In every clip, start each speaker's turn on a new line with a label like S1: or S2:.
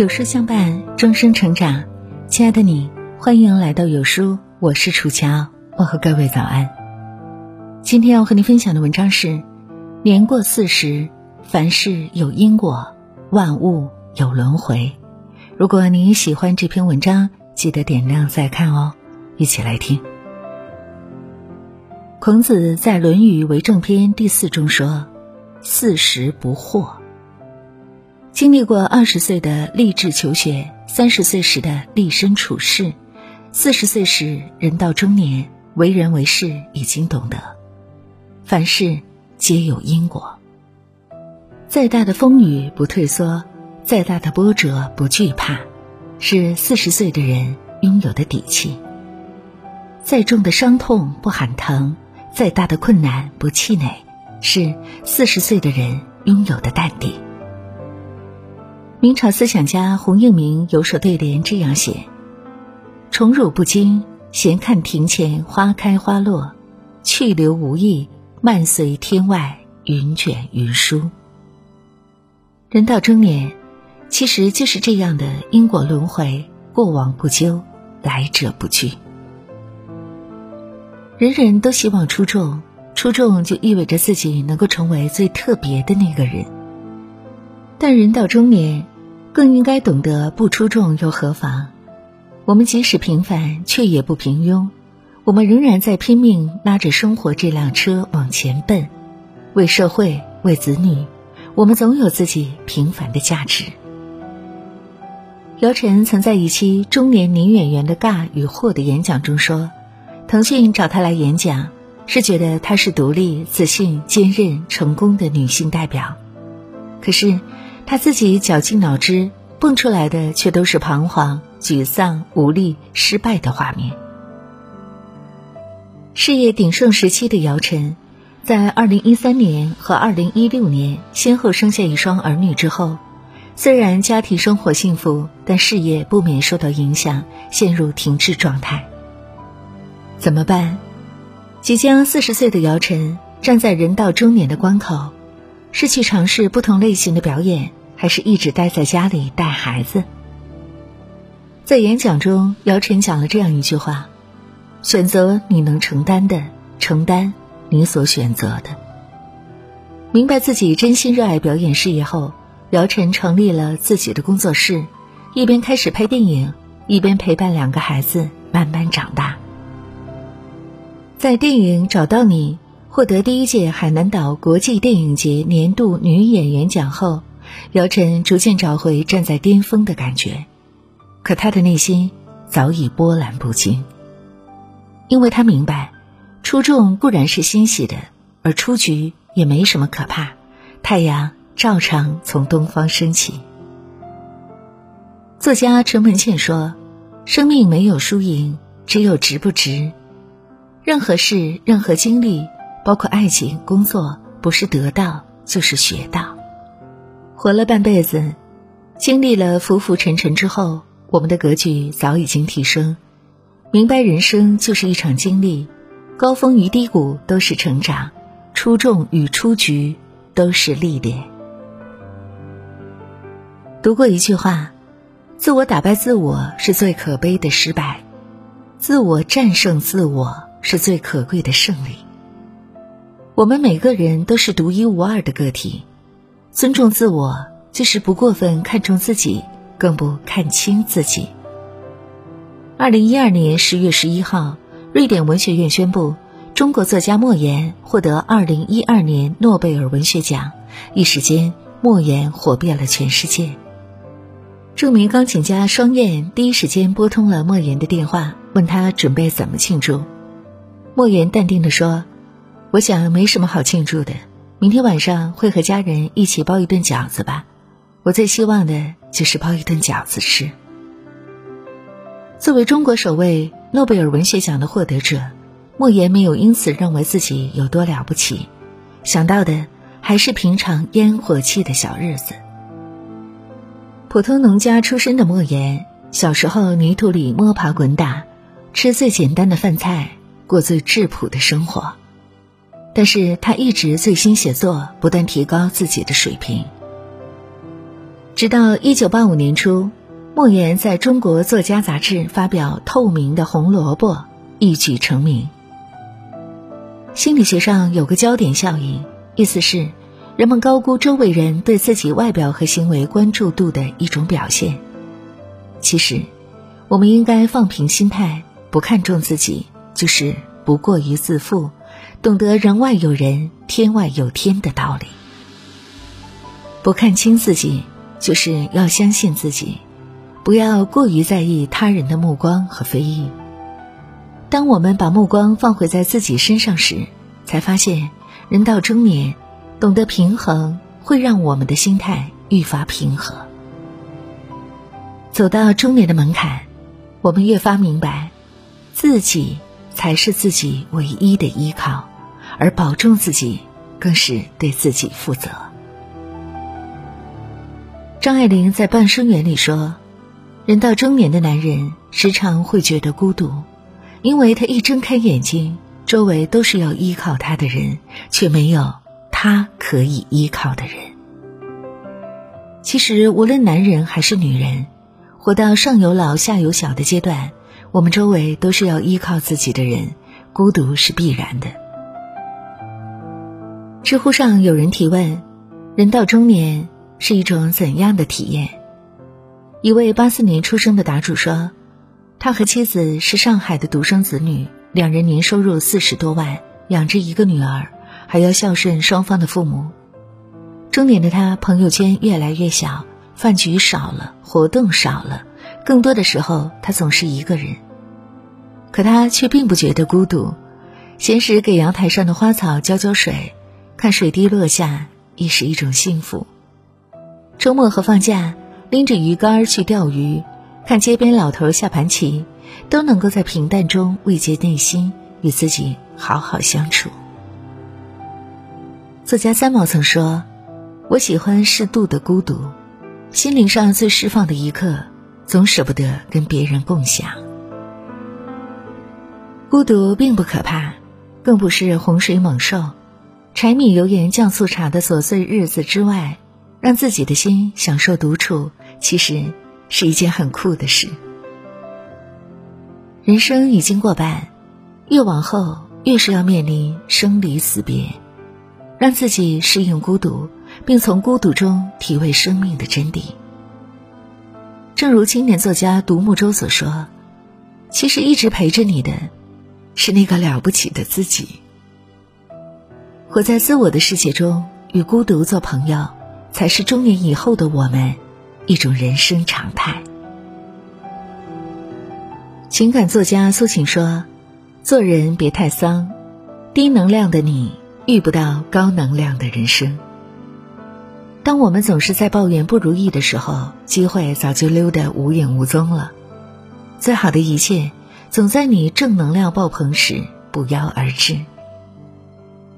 S1: 有书相伴，终生成长。亲爱的你，欢迎来到有书，我是楚乔，问候各位早安。今天要和你分享的文章是：年过四十，凡事有因果，万物有轮回。如果你喜欢这篇文章，记得点亮再看哦。一起来听。孔子在《论语为政篇》第四中说：“四十不惑。”经历过二十岁的励志求学，三十岁时的立身处世，四十岁时人到中年，为人为事已经懂得，凡事皆有因果。再大的风雨不退缩，再大的波折不惧怕，是四十岁的人拥有的底气。再重的伤痛不喊疼，再大的困难不气馁，是四十岁的人拥有的淡定。明朝思想家洪应明有首对联这样写：“宠辱不惊，闲看庭前花开花落；去留无意，漫随天外云卷云舒。”人到中年，其实就是这样的因果轮回，过往不究，来者不拒。人人都希望出众，出众就意味着自己能够成为最特别的那个人。但人到中年。更应该懂得不出众又何妨？我们即使平凡，却也不平庸。我们仍然在拼命拉着生活这辆车往前奔，为社会，为子女，我们总有自己平凡的价值。姚晨曾在一期中年女演员的尬与惑的演讲中说：“腾讯找她来演讲，是觉得她是独立、自信、坚韧、成功的女性代表。可是。”他自己绞尽脑汁蹦出来的，却都是彷徨、沮丧、无力、失败的画面。事业鼎盛时期的姚晨，在二零一三年和二零一六年先后生下一双儿女之后，虽然家庭生活幸福，但事业不免受到影响，陷入停滞状态。怎么办？即将四十岁的姚晨站在人到中年的关口，是去尝试不同类型的表演。还是一直待在家里带孩子。在演讲中，姚晨讲了这样一句话：“选择你能承担的，承担你所选择的。”明白自己真心热爱表演事业后，姚晨成立了自己的工作室，一边开始拍电影，一边陪伴两个孩子慢慢长大。在电影《找到你》获得第一届海南岛国际电影节年度女演员奖后。姚晨逐渐找回站在巅峰的感觉，可她的内心早已波澜不惊。因为她明白，出众固然是欣喜的，而出局也没什么可怕，太阳照常从东方升起。作家陈文茜说：“生命没有输赢，只有值不值。任何事、任何经历，包括爱情、工作，不是得到就是学到。”活了半辈子，经历了浮浮沉沉之后，我们的格局早已经提升，明白人生就是一场经历，高峰与低谷都是成长，出众与出局都是历练。读过一句话：“自我打败自我是最可悲的失败，自我战胜自我是最可贵的胜利。”我们每个人都是独一无二的个体。尊重自我，就是不过分看重自己，更不看清自己。二零一二年十月十一号，瑞典文学院宣布，中国作家莫言获得二零一二年诺贝尔文学奖。一时间，莫言火遍了全世界。著名钢琴家双燕第一时间拨通了莫言的电话，问他准备怎么庆祝。莫言淡定地说：“我想没什么好庆祝的。”明天晚上会和家人一起包一顿饺子吧，我最希望的就是包一顿饺子吃。作为中国首位诺贝尔文学奖的获得者，莫言没有因此认为自己有多了不起，想到的还是平常烟火气的小日子。普通农家出身的莫言，小时候泥土里摸爬滚打，吃最简单的饭菜，过最质朴的生活。但是他一直醉心写作，不断提高自己的水平。直到一九八五年初，莫言在中国作家杂志发表《透明的红萝卜》，一举成名。心理学上有个焦点效应，意思是人们高估周围人对自己外表和行为关注度的一种表现。其实，我们应该放平心态，不看重自己，就是不过于自负，懂得人外有人，天外有天的道理。不看清自己，就是要相信自己，不要过于在意他人的目光和非议。当我们把目光放回在自己身上时，才发现，人到中年，懂得平衡会让我们的心态愈发平和。走到中年的门槛，我们越发明白，自己才是自己唯一的依靠，而保重自己，更是对自己负责。张爱玲在《半生缘》里说：“人到中年的男人，时常会觉得孤独。”因为他一睁开眼睛，周围都是要依靠他的人，却没有他可以依靠的人。其实，无论男人还是女人，活到上有老下有小的阶段，我们周围都是要依靠自己的人，孤独是必然的。知乎上有人提问：“人到中年是一种怎样的体验？”一位八四年出生的答主说。他和妻子是上海的独生子女，两人年收入四十多万，养着一个女儿，还要孝顺双方的父母。中年的他，朋友圈越来越小，饭局少了，活动少了，更多的时候他总是一个人。可他却并不觉得孤独，闲时给阳台上的花草浇浇水，看水滴落下，亦是一种幸福。周末和放假，拎着鱼竿去钓鱼。看街边老头下盘棋，都能够在平淡中慰藉内心，与自己好好相处。作家三毛曾说：“我喜欢适度的孤独，心灵上最释放的一刻，总舍不得跟别人共享。孤独并不可怕，更不是洪水猛兽。柴米油盐酱醋茶的琐碎日子之外，让自己的心享受独处，其实。”是一件很酷的事。人生已经过半，越往后越是要面临生离死别，让自己适应孤独，并从孤独中体味生命的真谛。正如青年作家独木舟所说：“其实一直陪着你的，是那个了不起的自己。活在自我的世界中，与孤独做朋友，才是中年以后的我们。”一种人生常态。情感作家苏秦说：“做人别太丧，低能量的你遇不到高能量的人生。”当我们总是在抱怨不如意的时候，机会早就溜得无影无踪了。最好的一切，总在你正能量爆棚时不邀而至。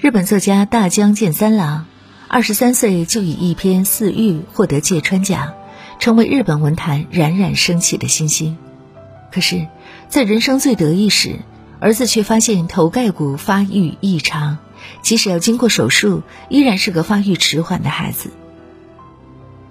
S1: 日本作家大江健三郎，二十三岁就以一篇《四欲》获得芥川奖。成为日本文坛冉冉升起的新星，可是，在人生最得意时，儿子却发现头盖骨发育异常，即使要经过手术，依然是个发育迟缓的孩子。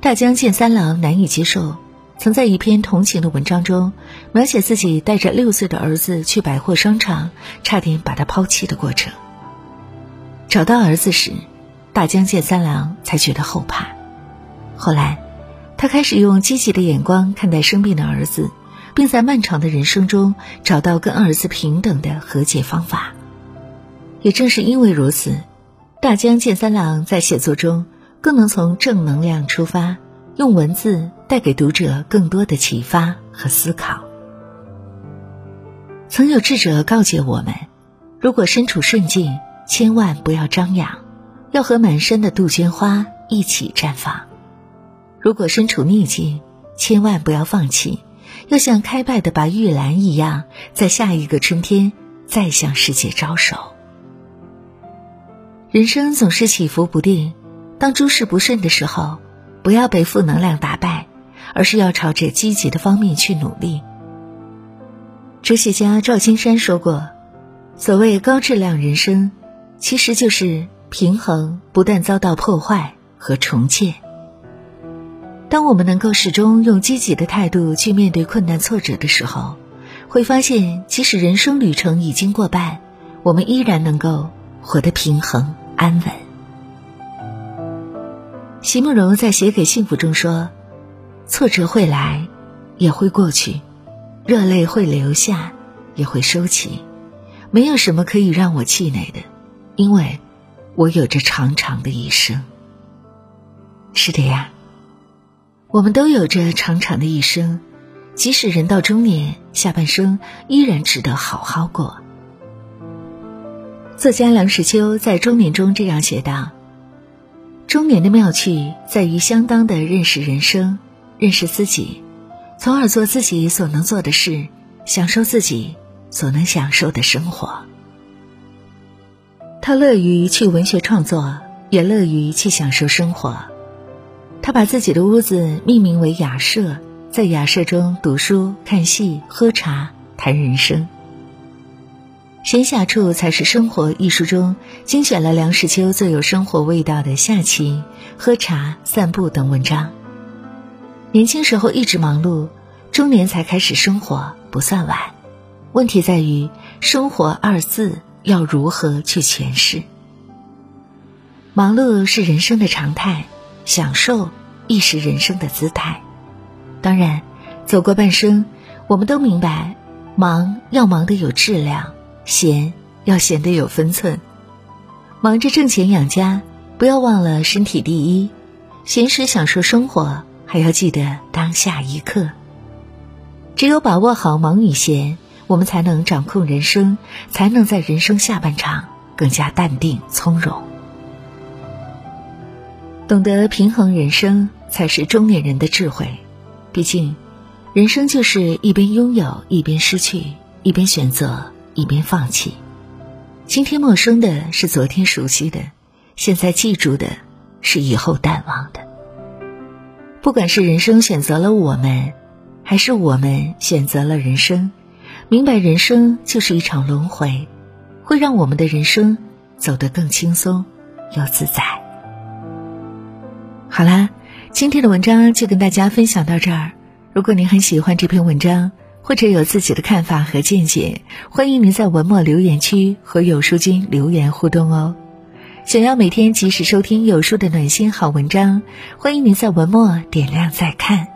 S1: 大江健三郎难以接受，曾在一篇同情的文章中，描写自己带着六岁的儿子去百货商场，差点把他抛弃的过程。找到儿子时，大江健三郎才觉得后怕，后来。他开始用积极的眼光看待生病的儿子，并在漫长的人生中找到跟儿子平等的和解方法。也正是因为如此，大江健三郎在写作中更能从正能量出发，用文字带给读者更多的启发和思考。曾有智者告诫我们：如果身处顺境，千万不要张扬，要和满山的杜鹃花一起绽放。如果身处逆境，千万不要放弃，要像开败的白玉兰一样，在下一个春天再向世界招手。人生总是起伏不定，当诸事不顺的时候，不要被负能量打败，而是要朝着积极的方面去努力。哲学家赵金山说过：“所谓高质量人生，其实就是平衡不断遭到破坏和重建。”当我们能够始终用积极的态度去面对困难挫折的时候，会发现，即使人生旅程已经过半，我们依然能够活得平衡安稳。席慕容在写给幸福中说：“挫折会来，也会过去；热泪会流下，也会收起。没有什么可以让我气馁的，因为我有着长长的一生。”是的呀。我们都有着长长的一生，即使人到中年，下半生依然值得好好过。作家梁实秋在《中年》中这样写道：“中年的妙趣在于相当的认识人生，认识自己，从而做自己所能做的事，享受自己所能享受的生活。”他乐于去文学创作，也乐于去享受生活。他把自己的屋子命名为雅舍，在雅舍中读书、看戏、喝茶、谈人生。闲暇处才是生活一书中精选了梁实秋最有生活味道的下棋、喝茶、散步等文章。年轻时候一直忙碌，中年才开始生活，不算晚。问题在于“生活”二字要如何去诠释。忙碌是人生的常态。享受亦是人生的姿态。当然，走过半生，我们都明白，忙要忙得有质量，闲要闲得有分寸。忙着挣钱养家，不要忘了身体第一；闲时享受生活，还要记得当下一刻。只有把握好忙与闲，我们才能掌控人生，才能在人生下半场更加淡定从容。懂得平衡人生，才是中年人的智慧。毕竟，人生就是一边拥有，一边失去；一边选择，一边放弃。今天陌生的是昨天熟悉的，现在记住的是以后淡忘的。不管是人生选择了我们，还是我们选择了人生，明白人生就是一场轮回，会让我们的人生走得更轻松又自在。好啦，今天的文章就跟大家分享到这儿。如果您很喜欢这篇文章，或者有自己的看法和见解，欢迎您在文末留言区和有书君留言互动哦。想要每天及时收听有书的暖心好文章，欢迎您在文末点亮再看。